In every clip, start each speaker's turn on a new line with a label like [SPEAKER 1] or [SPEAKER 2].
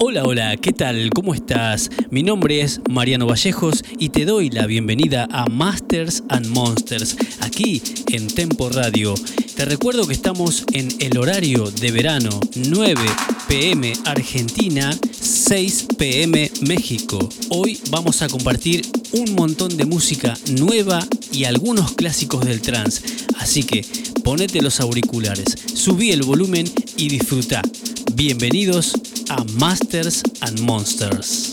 [SPEAKER 1] Hola, hola, ¿qué tal? ¿Cómo estás? Mi nombre es Mariano Vallejos y te doy la bienvenida a Masters and Monsters, aquí en Tempo Radio. Te recuerdo que estamos en el horario de verano, 9 pm Argentina, 6 pm México. Hoy vamos a compartir un montón de música nueva y algunos clásicos del trance, así que ponete los auriculares, subí el volumen y disfruta. Bienvenidos a Masters and Monsters.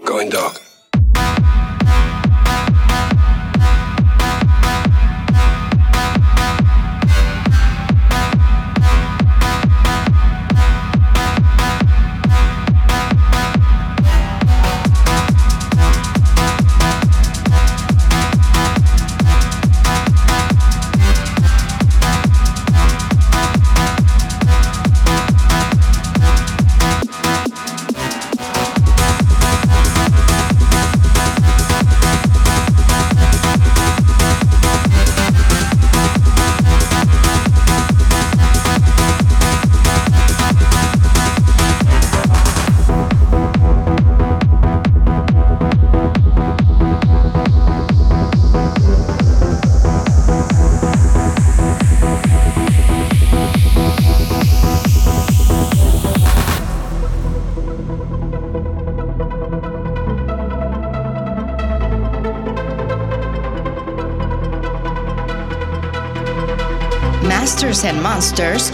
[SPEAKER 2] dog.
[SPEAKER 3] 100%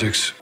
[SPEAKER 3] six,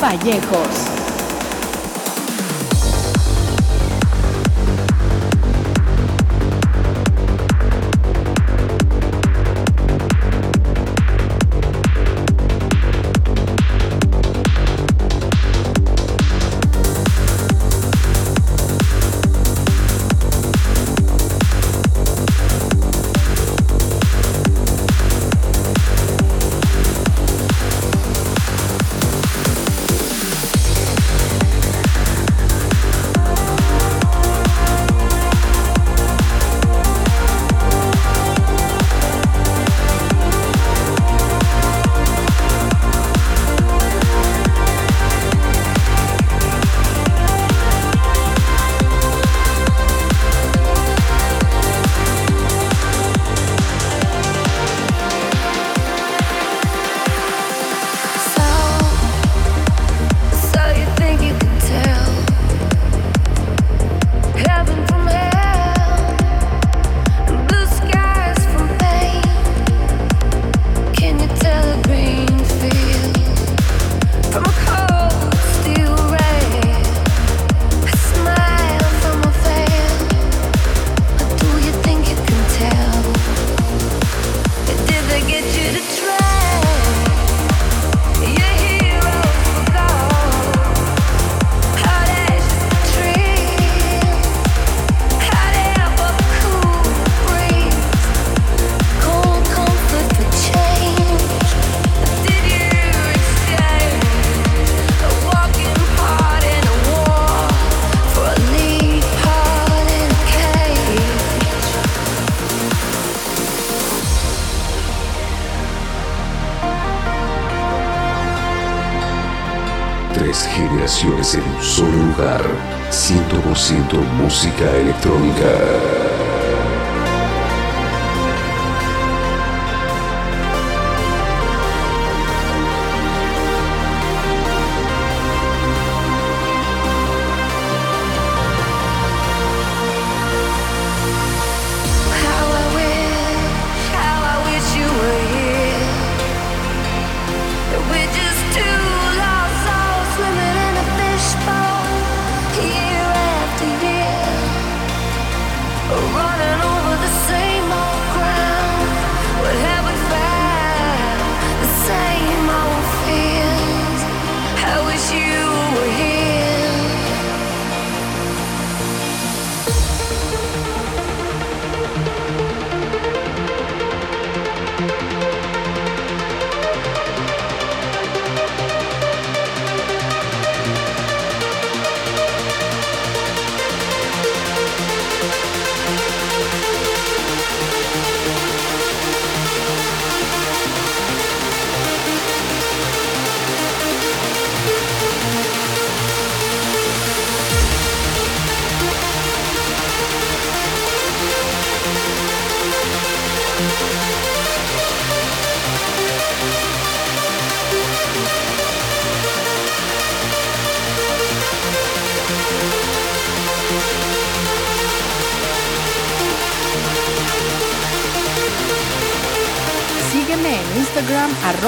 [SPEAKER 2] Vallejos.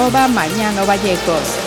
[SPEAKER 2] Arroba Mañano Vallecos.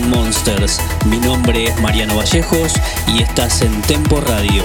[SPEAKER 1] Monsters. Mi nombre es Mariano Vallejos y estás en Tempo Radio.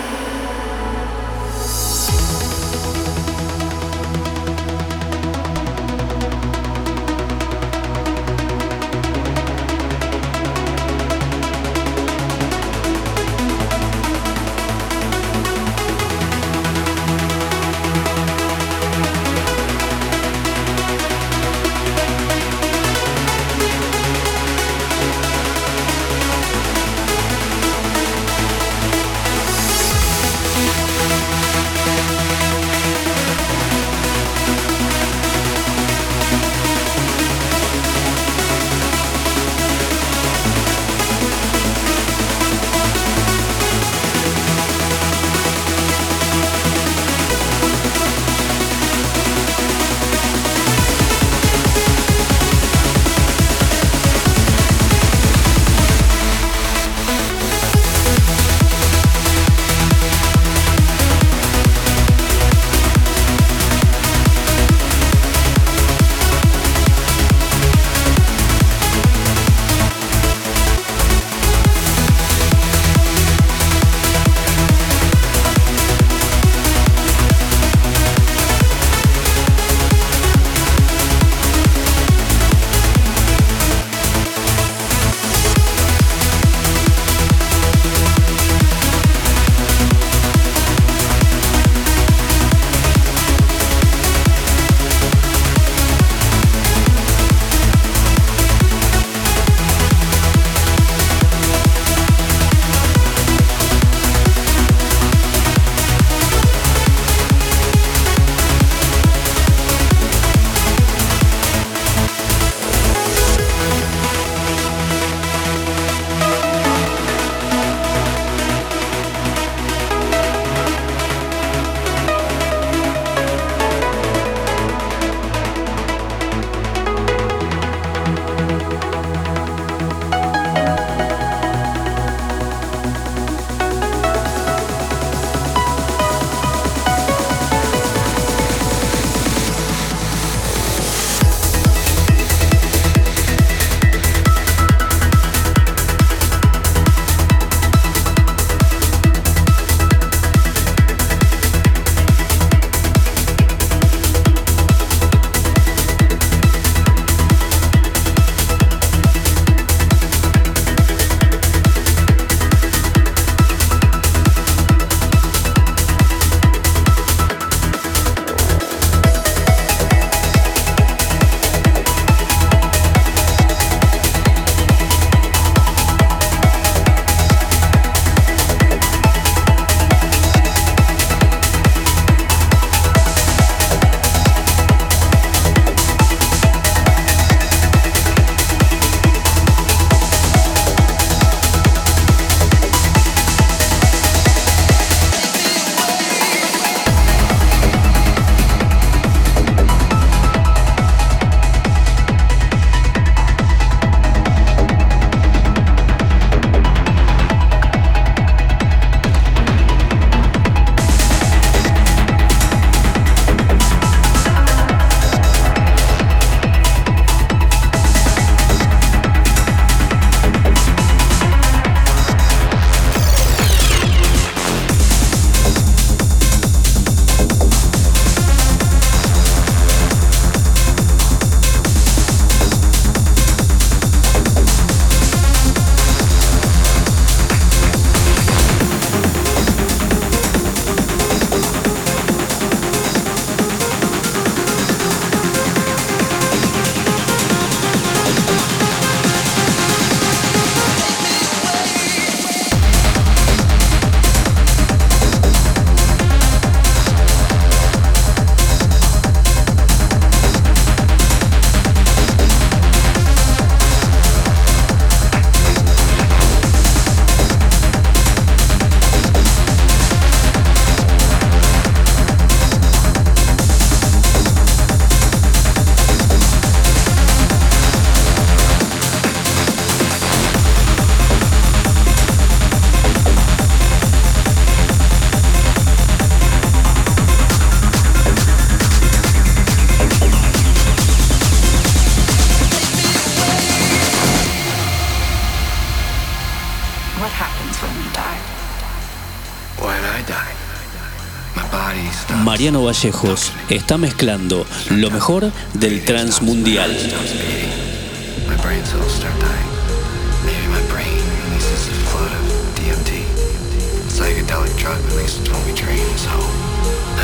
[SPEAKER 4] Mariano Vallejos está mezclando lo mejor del transmundial.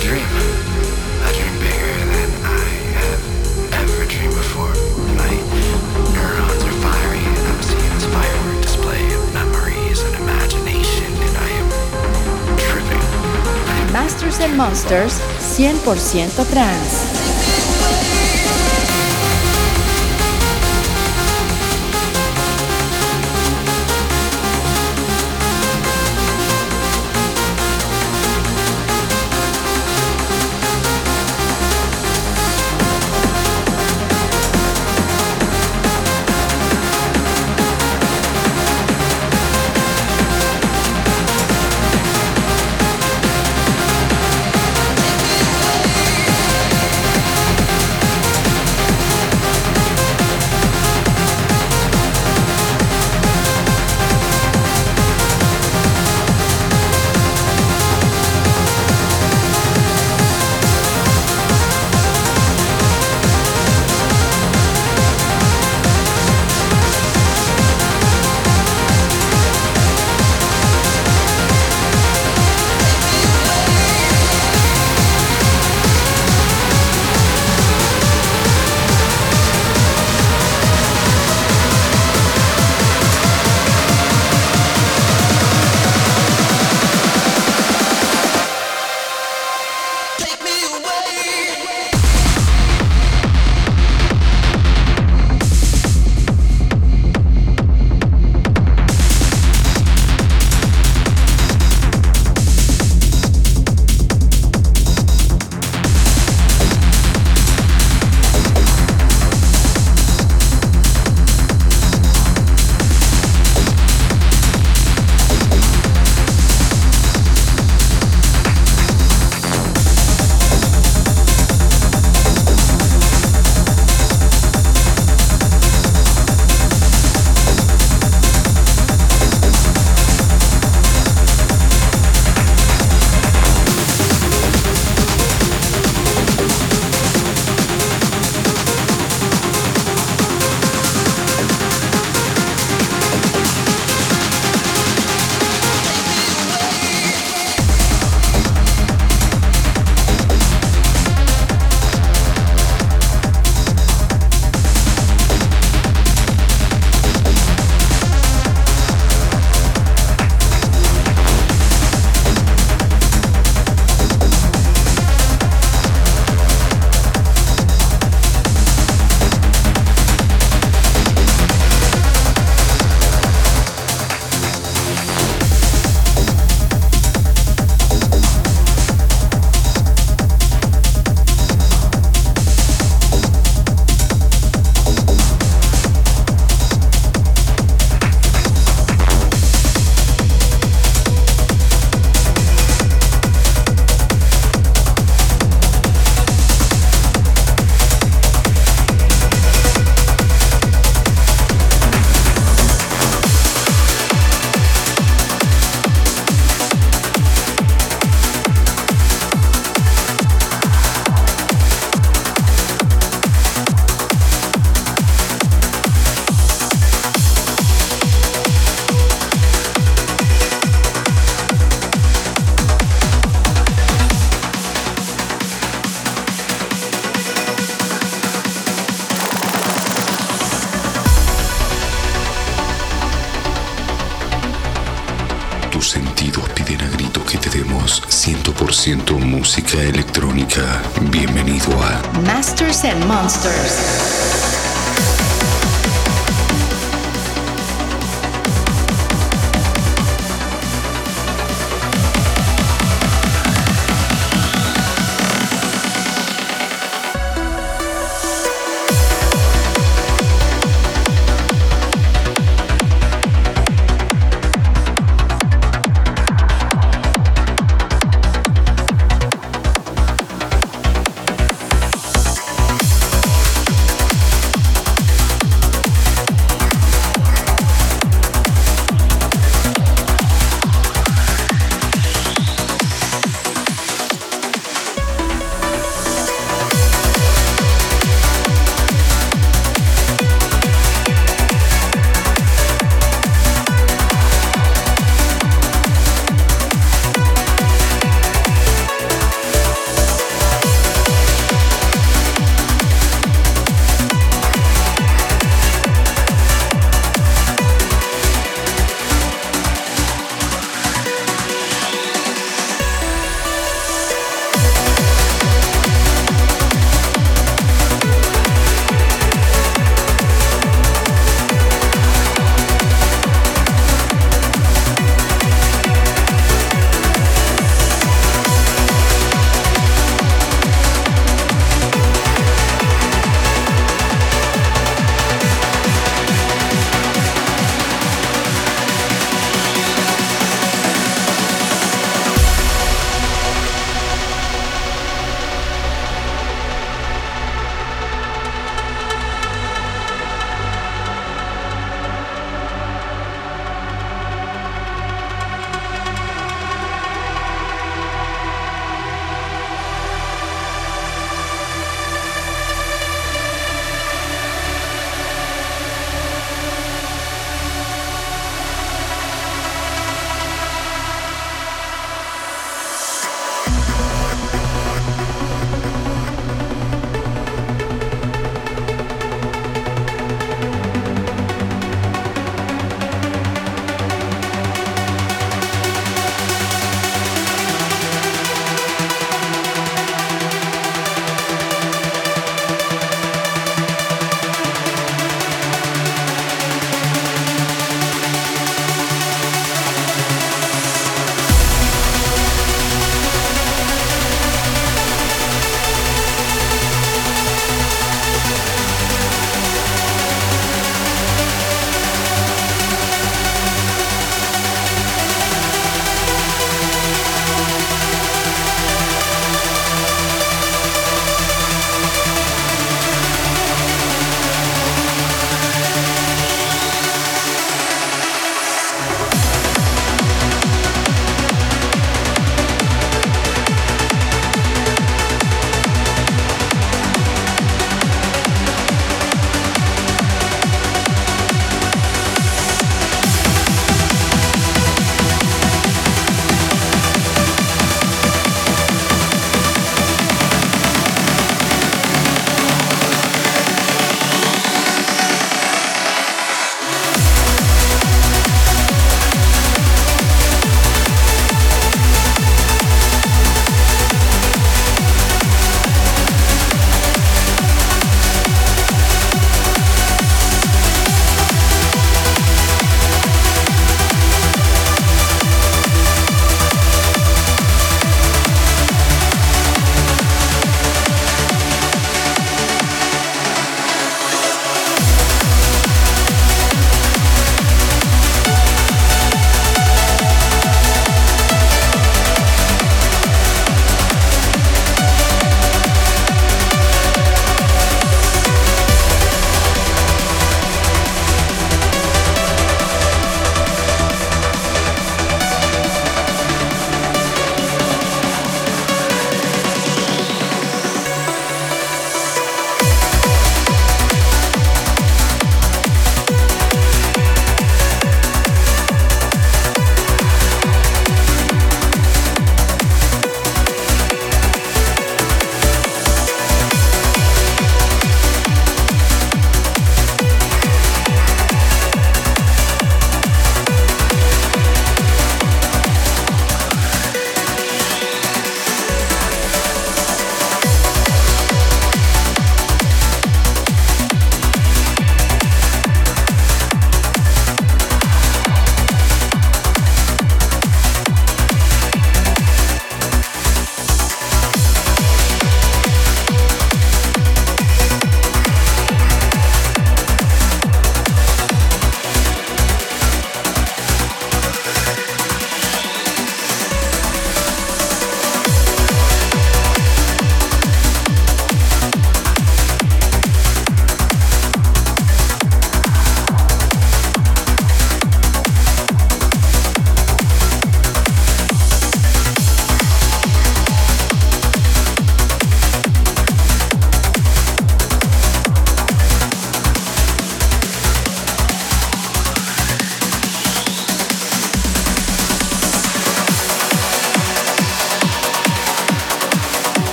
[SPEAKER 4] psychedelic.
[SPEAKER 3] Masters and Monsters 100% trans.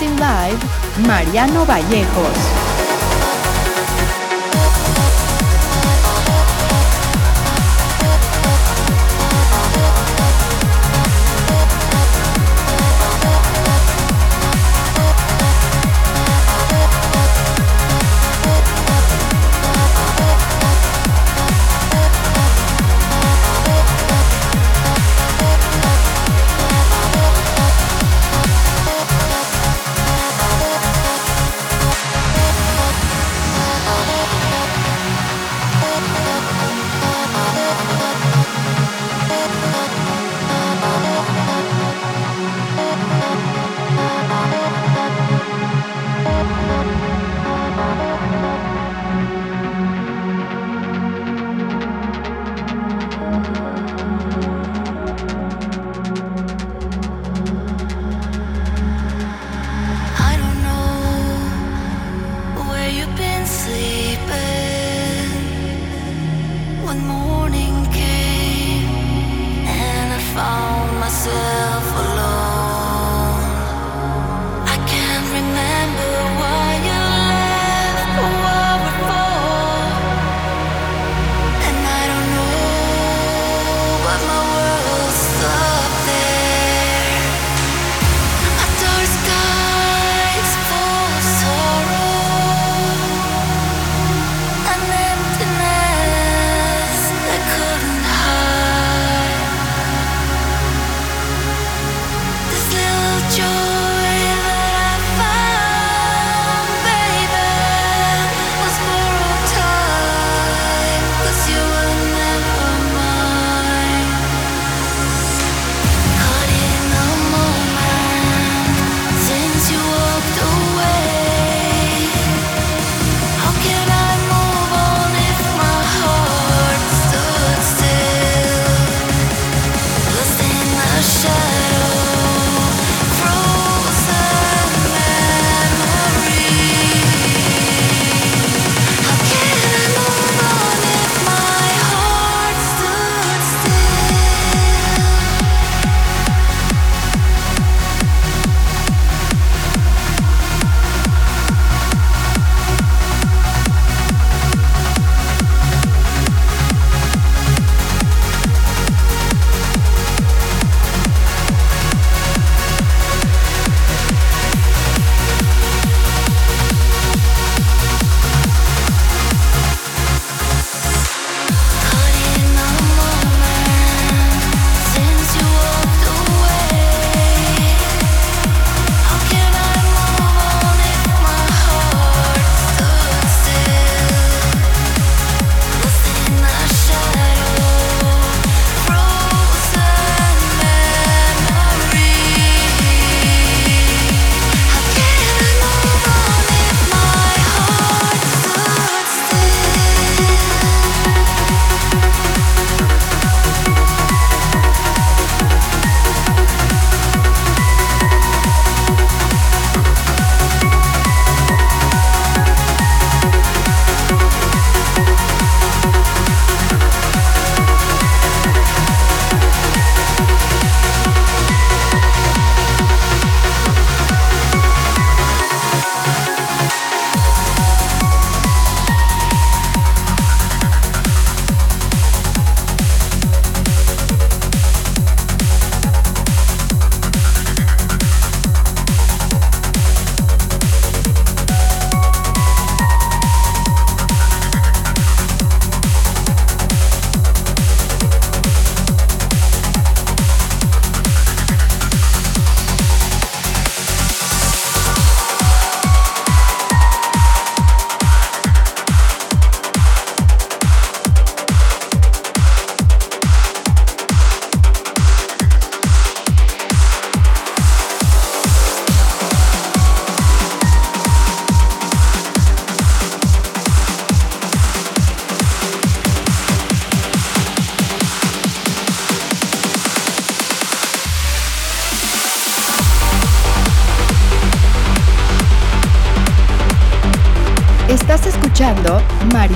[SPEAKER 2] Dancing Live, Mariano Vallejos.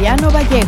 [SPEAKER 2] Mariano Vallejos,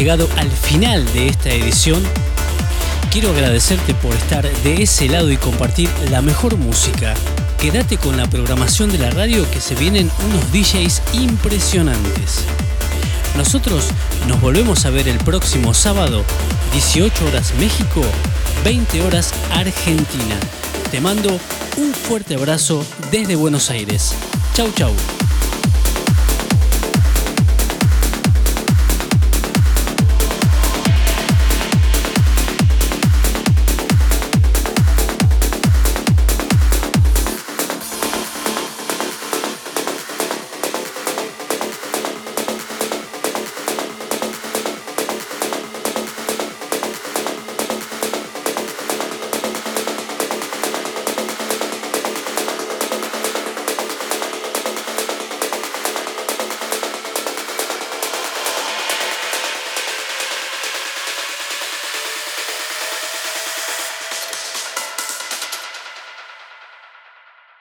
[SPEAKER 1] llegado al final de esta edición. Quiero agradecerte por estar de ese lado y compartir la mejor música. Quédate con la programación de la radio que se vienen unos DJs impresionantes. Nosotros nos volvemos a ver el próximo sábado, 18 horas México, 20 horas Argentina. Te mando un fuerte abrazo desde Buenos Aires. Chau chau.